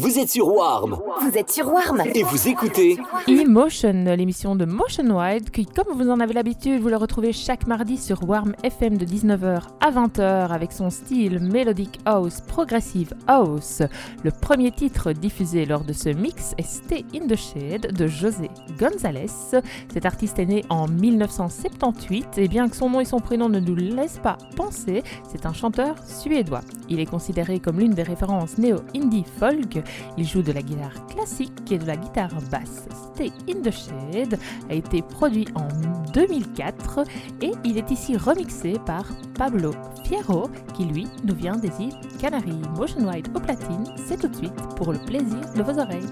Vous êtes sur Warm Vous êtes sur Warm et vous écoutez Emotion, l'émission de Motion Wide, qui, comme vous en avez l'habitude, vous la retrouvez chaque mardi sur Warm FM de 19h à 20h avec son style Melodic House, Progressive House. Le premier titre diffusé lors de ce mix est Stay in the Shade de José González. Cet artiste est né en 1978 et bien que son nom et son prénom ne nous laissent pas penser, c'est un chanteur suédois. Il est considéré comme l'une des références néo-indie folk il joue de la guitare classique et de la guitare basse. Stay in the Shade a été produit en 2004 et il est ici remixé par Pablo Fierro qui lui nous vient des îles Canaries. Motion Wide au platine, c'est tout de suite pour le plaisir de vos oreilles.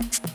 Bye.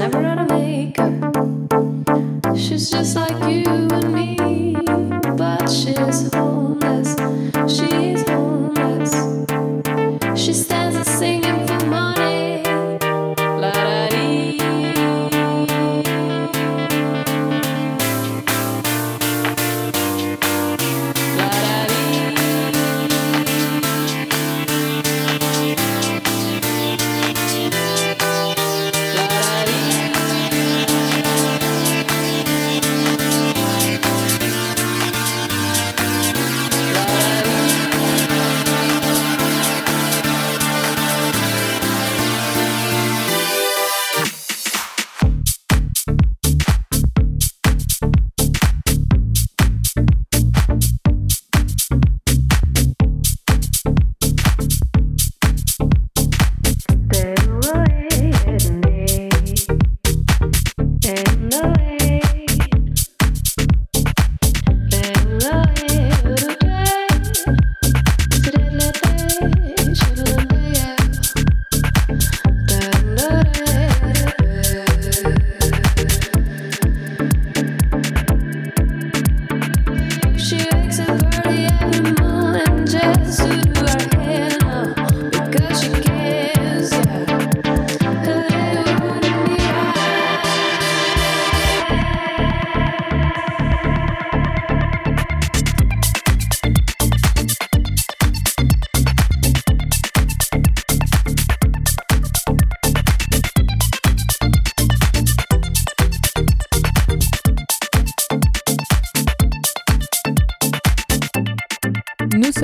never out of makeup. She's just like you.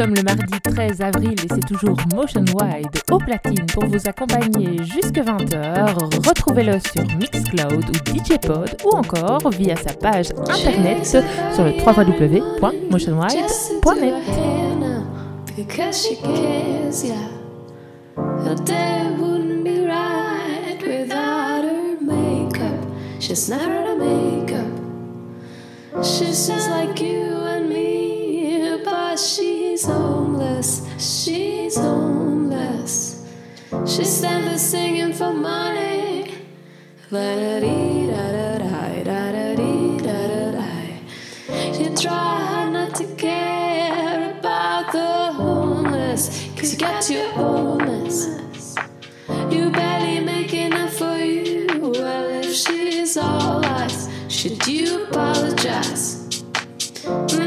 Le mardi 13 avril et c'est toujours Motion Wide au platine pour vous accompagner jusque 20h. Retrouvez-le sur Mixcloud ou DJ Pod ou encore via sa page internet sur le www.motionwide.net. She's just like you and me, she's homeless. She's homeless. She stands there singing for money. La da dee da da da da da dee da da. She try not to care about the homeless, cause you got your homeless. You barely make enough for you. Well, if she's all eyes, should you apologize? And